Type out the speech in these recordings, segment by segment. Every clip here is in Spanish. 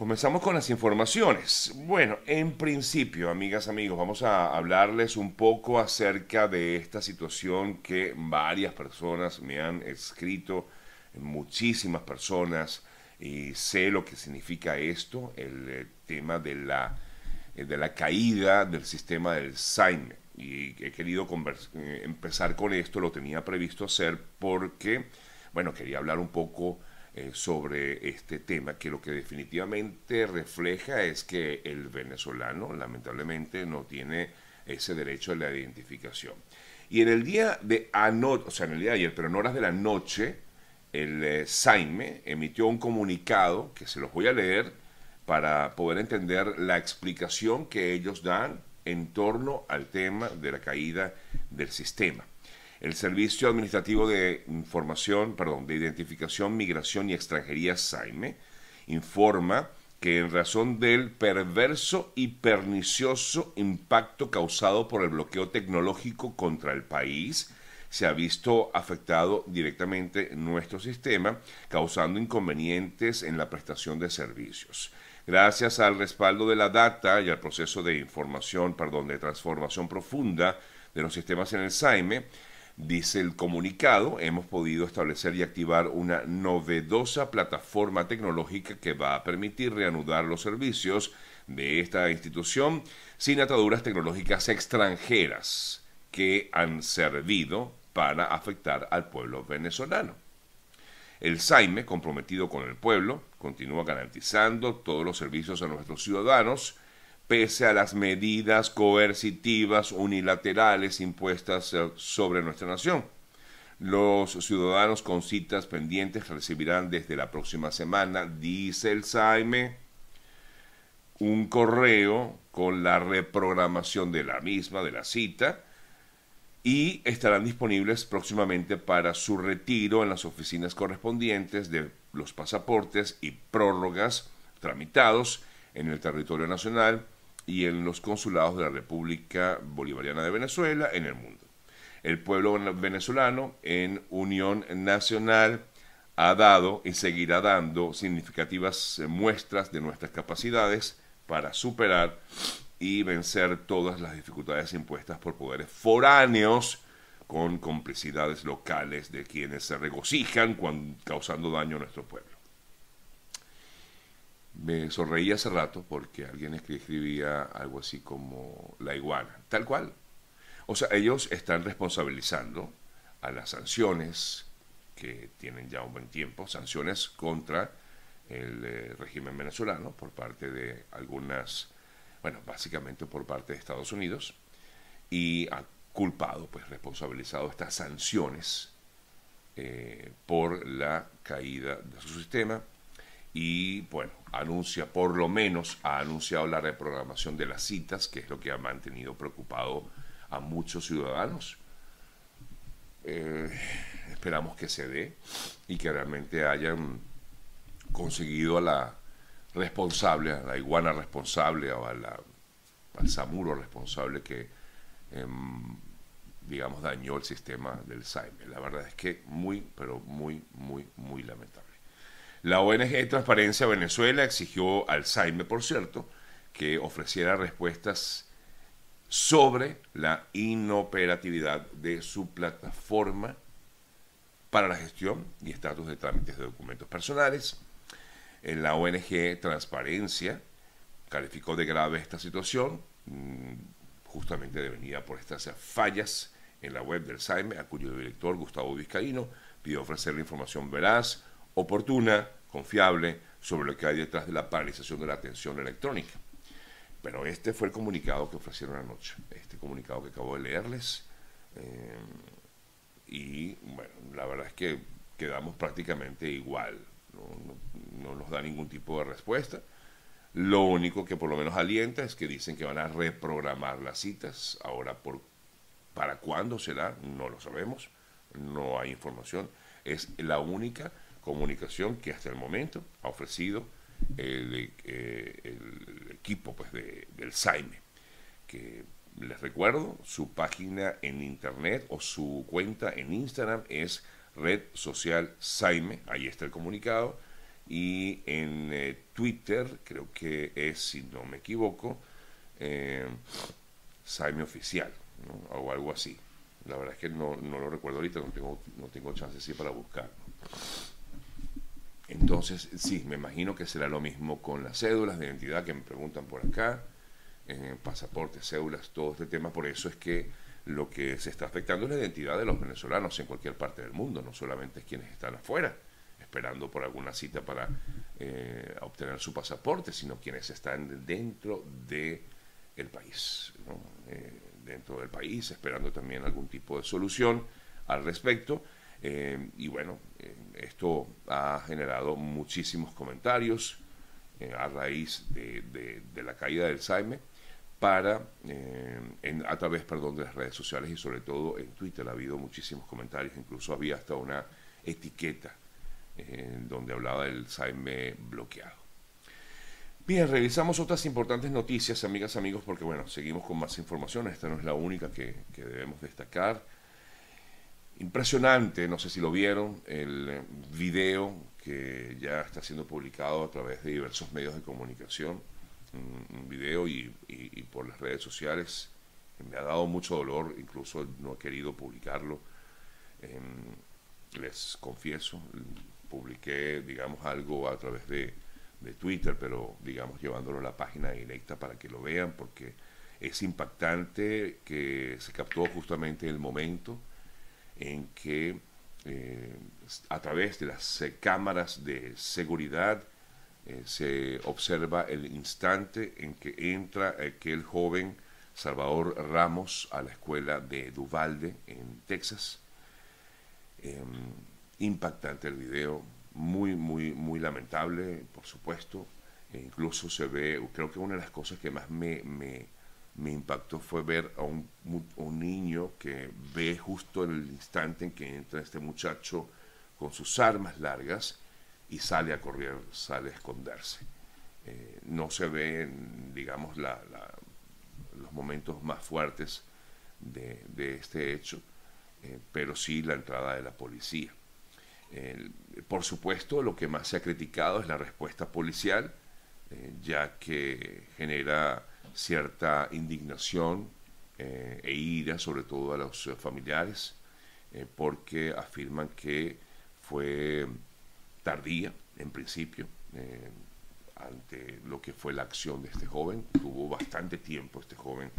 Comenzamos con las informaciones. Bueno, en principio, amigas, amigos, vamos a hablarles un poco acerca de esta situación que varias personas me han escrito, muchísimas personas, y sé lo que significa esto, el, eh, tema de la, eh, de la caída del sistema del SAIME. Y he querido eh, empezar con esto, lo tenía previsto hacer porque, bueno, quería hablar un poco eh, sobre este tema, que lo que definitivamente refleja es que el venezolano lamentablemente no tiene ese derecho a la identificación. Y en el día de anoche, o sea, en el día de ayer, pero en horas de la noche, el eh, Saime emitió un comunicado que se los voy a leer para poder entender la explicación que ellos dan en torno al tema de la caída del sistema. El Servicio Administrativo de Información, perdón, de Identificación, Migración y Extranjería, SAIME, informa que en razón del perverso y pernicioso impacto causado por el bloqueo tecnológico contra el país, se ha visto afectado directamente nuestro sistema, causando inconvenientes en la prestación de servicios. Gracias al respaldo de la data y al proceso de información, perdón, de transformación profunda de los sistemas en el SAIME, Dice el comunicado, hemos podido establecer y activar una novedosa plataforma tecnológica que va a permitir reanudar los servicios de esta institución sin ataduras tecnológicas extranjeras que han servido para afectar al pueblo venezolano. El SAIME, comprometido con el pueblo, continúa garantizando todos los servicios a nuestros ciudadanos, pese a las medidas coercitivas unilaterales impuestas eh, sobre nuestra nación. Los ciudadanos con citas pendientes recibirán desde la próxima semana, dice el SAIME, un correo con la reprogramación de la misma, de la cita, y estarán disponibles próximamente para su retiro en las oficinas correspondientes de los pasaportes y prórrogas tramitados en el territorio nacional y en los consulados de la República Bolivariana de Venezuela en el mundo. El pueblo venezolano en unión nacional ha dado y seguirá dando significativas muestras de nuestras capacidades para superar y vencer todas las dificultades impuestas por poderes foráneos con complicidades locales de quienes se regocijan causando daño a nuestro pueblo. Me sonreí hace rato porque alguien escribía algo así como la iguana, tal cual. O sea, ellos están responsabilizando a las sanciones que tienen ya un buen tiempo, sanciones contra el eh, régimen venezolano por parte de algunas, bueno, básicamente por parte de Estados Unidos, y ha culpado, pues responsabilizado estas sanciones eh, por la caída de su sistema y bueno, anuncia, por lo menos ha anunciado la reprogramación de las citas, que es lo que ha mantenido preocupado a muchos ciudadanos. Eh, esperamos que se dé y que realmente hayan conseguido a la responsable, a la iguana responsable o al samuro responsable que, em, digamos, dañó el sistema del SAIME. La verdad es que muy, pero muy, muy, muy lamentable. La ONG Transparencia Venezuela exigió al SAIME, por cierto, que ofreciera respuestas sobre la inoperatividad de su plataforma para la gestión y estatus de trámites de documentos personales. En la ONG Transparencia calificó de grave esta situación, mm, justamente devenida por estas fallas en la web del SAIME, a cuyo director Gustavo Vizcaíno pidió ofrecer la información veraz, oportuna, confiable sobre lo que hay detrás de la paralización de la atención electrónica. Pero este fue el comunicado que ofrecieron anoche, este comunicado que acabo de leerles. Eh, y bueno, la verdad es que quedamos prácticamente igual, no, nos da ningún tipo de respuesta. Lo único que por lo menos alienta es que dicen que van a reprogramar las citas. Ahora, por, ¿para cuándo será? No lo sabemos, no hay información. Es la única comunicación que hasta el momento ha ofrecido el, eh, equipo pues, del SAIME, que les recuerdo, su página en internet o su cuenta en Instagram es Red Social Saime, ahí está el comunicado, y en eh, Twitter, creo que es, si no me equivoco, eh, Saime Oficial, o algo así. La verdad es que no, lo recuerdo ahorita, no tengo, no tengo chance así para buscar. Entonces, sí, me imagino que será lo mismo con las cédulas de identidad que me preguntan por acá, pasaportes, cédulas, todo este tema. Por eso es que lo que se está afectando es la identidad de los venezolanos en cualquier parte del mundo, no solamente quienes están afuera esperando por alguna cita para eh, obtener su pasaporte, sino quienes están dentro de país, eh, dentro del país, esperando también algún tipo de solución al respecto. Eh, y bueno, esto ha generado muchísimos comentarios a raíz de, la caída del Saime para, a través, perdón, de las redes sociales y sobre todo en Twitter ha habido muchísimos comentarios, incluso había hasta una etiqueta donde hablaba del Saime bloqueado. Bien, revisamos otras importantes noticias, amigas, amigos, porque bueno, seguimos con más información. Esta no es la única que, debemos destacar. Impresionante, no sé si lo vieron, el video que ya está siendo publicado a través de diversos medios de comunicación, un, video y, por las redes sociales. Me ha dado mucho dolor, incluso no he querido publicarlo. Em, les confieso, publiqué, digamos, algo a través de, Twitter, pero, digamos, llevándolo a la página directa para que lo vean, porque es impactante que se captó justamente el momento en que eh, a través de las eh, cámaras de seguridad eh, se observa el instante en que entra aquel joven Salvador Ramos a la escuela de Duvalde en Texas. Em, impactante el video, muy, muy, muy lamentable, por supuesto. E incluso se ve, creo que una de las cosas que más me, me, me impactó fue ver a un, un, niño que ve justo en el instante en que entra este muchacho con sus armas largas y sale a correr, sale a esconderse. Eh, no se ven, digamos, la, los momentos más fuertes de, este hecho, eh, pero sí la entrada de la policía por supuesto, lo que más se ha criticado es la respuesta policial, eh, ya que genera cierta indignación eh, e ira, sobre todo a los familiares, eh, porque afirman que fue tardía, en principio, ante lo que fue la acción de este joven. Tuvo bastante tiempo este joven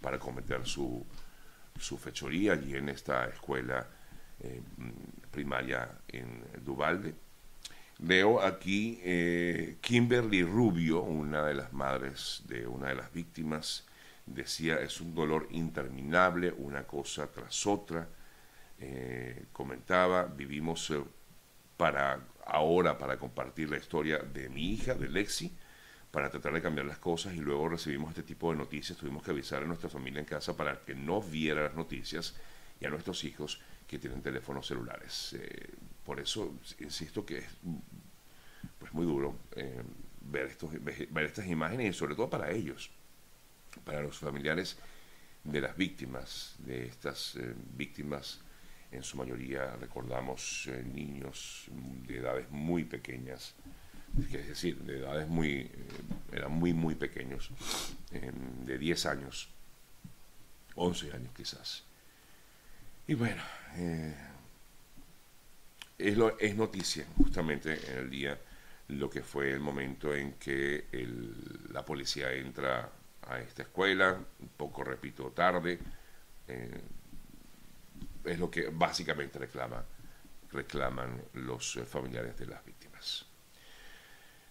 para cometer su, su fechoría allí en esta escuela eh, primaria en Duvalde. Veo aquí eh, Kimberly Rubio, una de las madres de una de las víctimas, decía, es un dolor interminable, una cosa tras otra. Eh, comentaba, vivimos para ahora para compartir la historia de mi hija, de Lexi, para tratar de cambiar las cosas y luego recibimos este tipo de noticias. Tuvimos que avisar a nuestra familia en casa para que no viera las noticias y a nuestros hijos que tienen teléfonos celulares. Eh, por eso insisto que es pues muy duro eh, ver, estos, ver estas imágenes y sobre todo para ellos, para los familiares de las víctimas, de estas eh, víctimas, en su mayoría recordamos niños de edades muy pequeñas, es decir, de edades muy, eran muy, muy pequeños, de 10 años, 11 años quizás. Y bueno, eh, es, lo, es noticia justamente en el día lo que fue el momento en que la policía entra a esta escuela, un poco, repito, tarde. Eh, es lo que básicamente reclama, reclaman los familiares de las víctimas.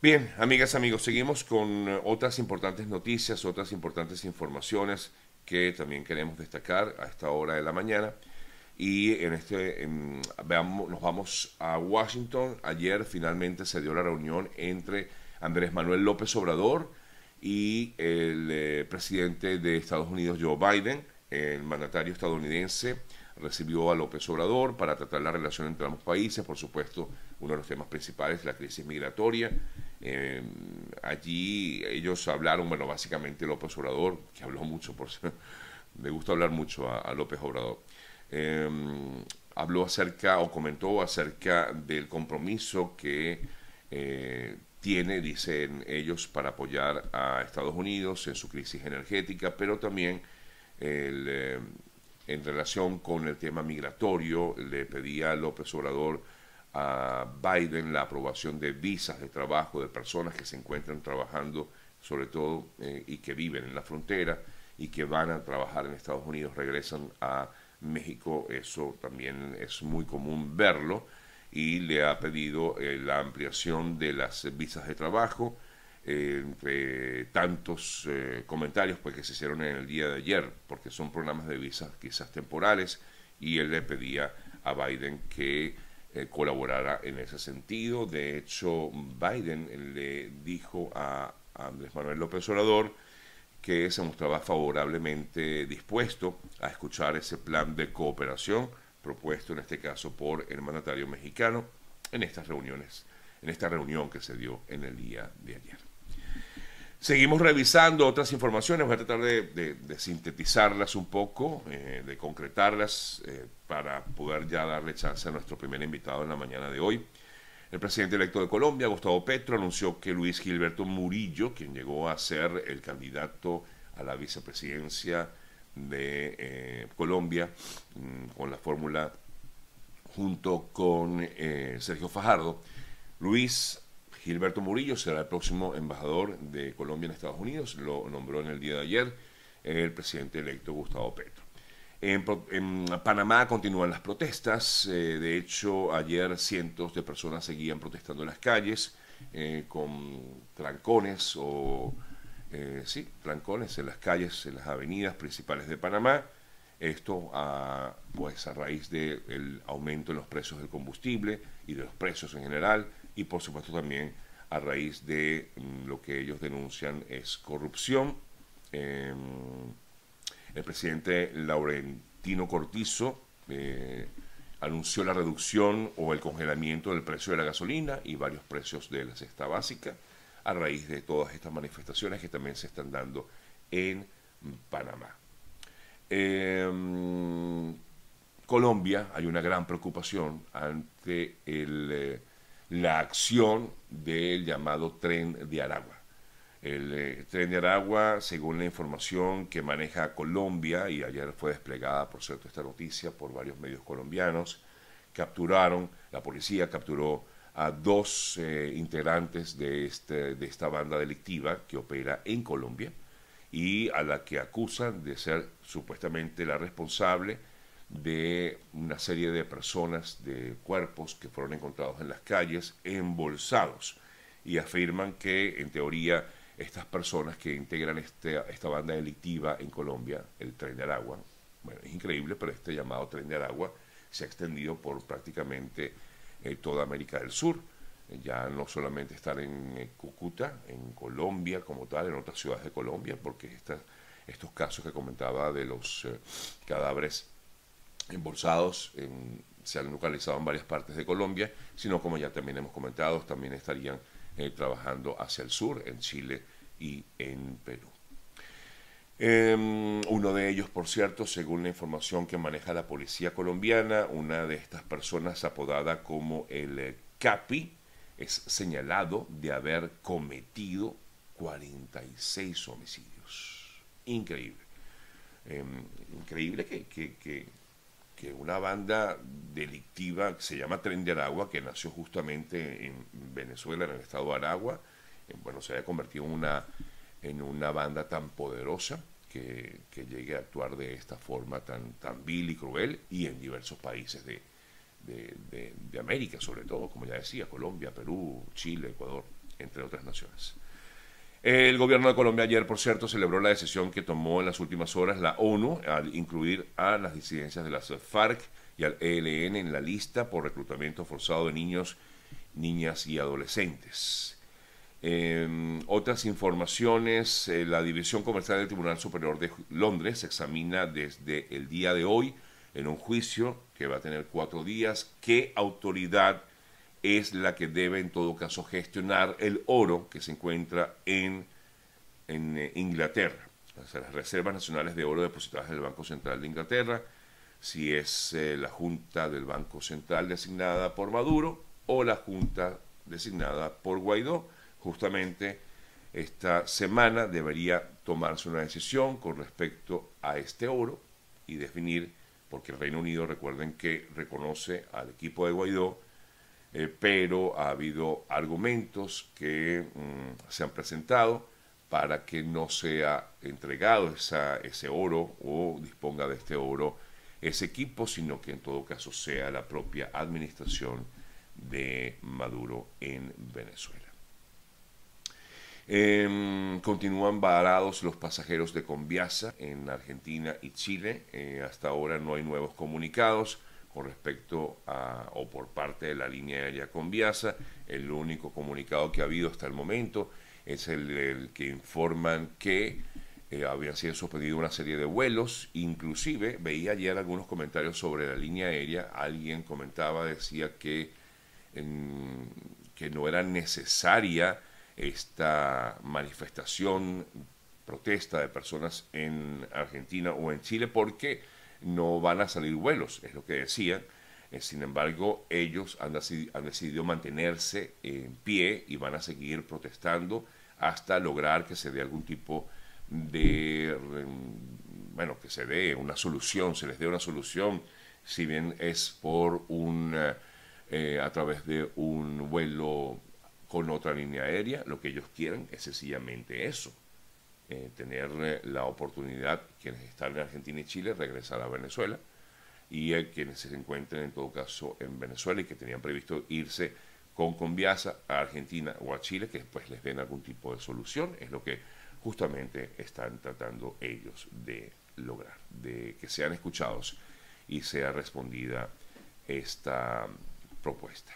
Bien, amigas, amigos, seguimos con otras importantes noticias, otras importantes informaciones que también queremos destacar a esta hora de la mañana. Y en este, veamos, nos vamos a Washington. Ayer finalmente se dio la reunión entre Andrés Manuel López Obrador y el eh, presidente de Estados Unidos, Joe Biden. El mandatario estadounidense recibió a López Obrador para tratar la relación entre ambos países. Por supuesto, uno de los temas principales es la crisis migratoria. Eh, allí ellos hablaron, bueno, básicamente López Obrador, que habló mucho, por me gusta hablar mucho a López Obrador Em, habló acerca o comentó acerca del compromiso que tiene, dicen ellos, para apoyar a Estados Unidos en su crisis energética, pero también el, en relación con el tema migratorio, le pedía a López Obrador a Biden la aprobación de visas de trabajo de personas que se encuentran trabajando, sobre todo, eh, y que viven en la frontera y que van a trabajar en Estados Unidos, regresan a México. Eso también es muy común verlo y le ha pedido eh, la ampliación de las visas de trabajo entre tantos eh, comentarios pues, que se hicieron en el día de ayer, porque son programas de visas quizás temporales, y él le pedía a Biden que eh, colaborara en ese sentido. De hecho, Biden le dijo a, Andrés Manuel López Obrador que se mostraba favorablemente dispuesto a escuchar ese plan de cooperación propuesto en este caso por el mandatario mexicano en estas reuniones, en esta reunión que se dio en el día de ayer. Seguimos revisando otras informaciones, voy a tratar de, sintetizarlas un poco, eh, de concretarlas eh, para poder ya darle chance a nuestro primer invitado en la mañana de hoy. El presidente electo de Colombia, Gustavo Petro, anunció que Luis Gilberto Murillo, quien llegó a ser el candidato a la vicepresidencia de eh, Colombia mm, con la fórmula junto con Sergio Fajardo, Luis Gilberto Murillo será el próximo embajador de Colombia en Estados Unidos, lo nombró en el día de ayer el presidente electo Gustavo Petro. En, Panamá continúan las protestas, eh, de hecho ayer cientos de personas seguían protestando en las calles eh, con trancones o, eh, sí, trancones en las calles, en las avenidas principales de Panamá. Esto a, pues a raíz del aumento en los precios del combustible y de los precios en general, y por supuesto también a raíz de mm, lo que ellos denuncian es corrupción. El presidente Laurentino Cortizo eh, anunció la reducción o el congelamiento del precio de la gasolina y varios precios de la cesta básica a raíz de todas estas manifestaciones que también se están dando en Panamá. Em, Colombia hay una gran preocupación ante eh, la acción del llamado tren de Aragua. El eh, tren de Aragua, según la información que maneja Colombia, y ayer fue desplegada, por cierto, esta noticia por varios medios colombianos, capturaron, la policía capturó a dos eh, integrantes de, este, de esta banda delictiva que opera en Colombia y a la que acusan de ser supuestamente la responsable de una serie de personas, de cuerpos que fueron encontrados en las calles, embolsados, y afirman que, en teoría, estas personas que integran este, esta banda delictiva en Colombia, el Tren de Aragua, bueno, es increíble, pero este llamado Tren de Aragua se ha extendido por prácticamente eh, toda América del Sur. Ya no solamente están en eh, Cúcuta, en Colombia como tal, en otras ciudades de Colombia, porque estos casos que comentaba de los eh, cadáveres embolsados se han localizado en varias partes de Colombia, sino como ya también hemos comentado, también estarían eh, trabajando hacia el sur, en Chile y en Perú. Em, uno de ellos, por cierto, según la información que maneja la policía colombiana, una de estas personas apodada como el eh, Capi, es señalado de haber cometido 46 homicidios. Increíble. Em, increíble que, que, que una banda delictiva que se llama Tren de Aragua, que nació justamente en Venezuela, en el estado de Aragua, bueno, se haya convertido en una, en una banda tan poderosa que, llegue a actuar de esta forma tan, tan vil y cruel y en diversos países de, de América, sobre todo, como ya decía, Colombia, Perú, Chile, Ecuador, entre otras naciones. El gobierno de Colombia ayer, por cierto, celebró la decisión que tomó en las últimas horas la ONU al incluir a las disidencias de las FARC y al ELN en la lista por reclutamiento forzado de niños, niñas y adolescentes. Em, otras informaciones, eh, la División Comercial del Tribunal Superior de Londres examina desde el día de hoy, en un juicio que va a tener cuatro días, qué autoridad es la que debe en todo caso gestionar el oro que se encuentra en, en eh, Inglaterra. las reservas nacionales de oro depositadas en el Banco Central de Inglaterra, si es eh, la Junta del Banco Central designada por Maduro o la Junta designada por Guaidó. Justamente esta semana debería tomarse una decisión con respecto a este oro y definir, porque el Reino Unido, recuerden que reconoce al equipo de Guaidó, eh, pero ha habido argumentos que mm, se han presentado para que no sea entregado ese oro o disponga de este oro ese equipo, sino que en todo caso sea la propia administración de Maduro en Venezuela. Em, continúan varados los pasajeros de Conviasa en Argentina y Chile. Eh, hasta ahora no hay nuevos comunicados con respecto a o por parte de la línea aérea Conviasa. El único comunicado que ha habido hasta el momento es el, que informan que eh, habían sido suspendidos una serie de vuelos. Inclusive veía ayer algunos comentarios sobre la línea aérea. Alguien comentaba, decía que, que no era necesaria esta manifestación, protesta de personas en Argentina o en Chile porque no van a salir vuelos, es lo que decían. Eh, sin embargo, ellos han decidido mantenerse en pie y van a seguir protestando hasta lograr que se dé algún tipo de, bueno, que se dé una solución, se les dé una solución, si bien es por un, eh, a través de un vuelo con otra línea aérea, lo que ellos quieren es sencillamente eso, eh, tener eh, la oportunidad, quienes están en Argentina y Chile, regresar a Venezuela, y quienes se encuentren en todo caso en Venezuela y que tenían previsto irse con Conviasa a Argentina o a Chile, que después les den algún tipo de solución, es lo que justamente están tratando ellos de lograr, de que sean escuchados y sea respondida esta propuesta.